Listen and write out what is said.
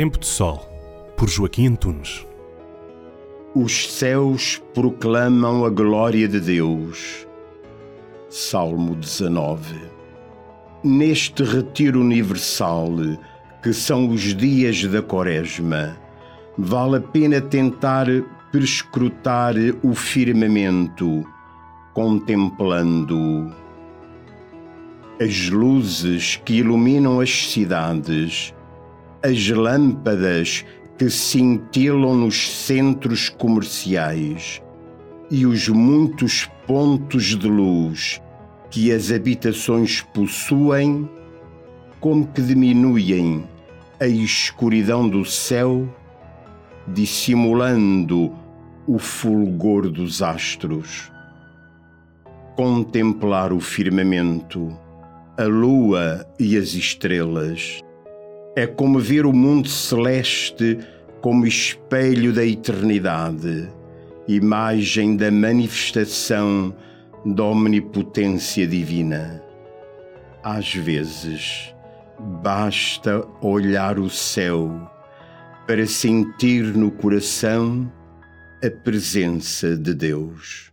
Tempo de Sol, por Joaquim Antunes. Os céus proclamam a glória de Deus. Salmo 19. Neste retiro universal, que são os dias da Quaresma, vale a pena tentar perscrutar o firmamento, contemplando as luzes que iluminam as cidades as lâmpadas que cintilam nos centros comerciais e os muitos pontos de luz que as habitações possuem, como que diminuem a escuridão do céu, dissimulando o fulgor dos astros. Contemplar o firmamento, a lua e as estrelas é como ver o mundo celeste como espelho da eternidade, imagem da manifestação da omnipotência divina. Às vezes, basta olhar o céu para sentir no coração a presença de Deus.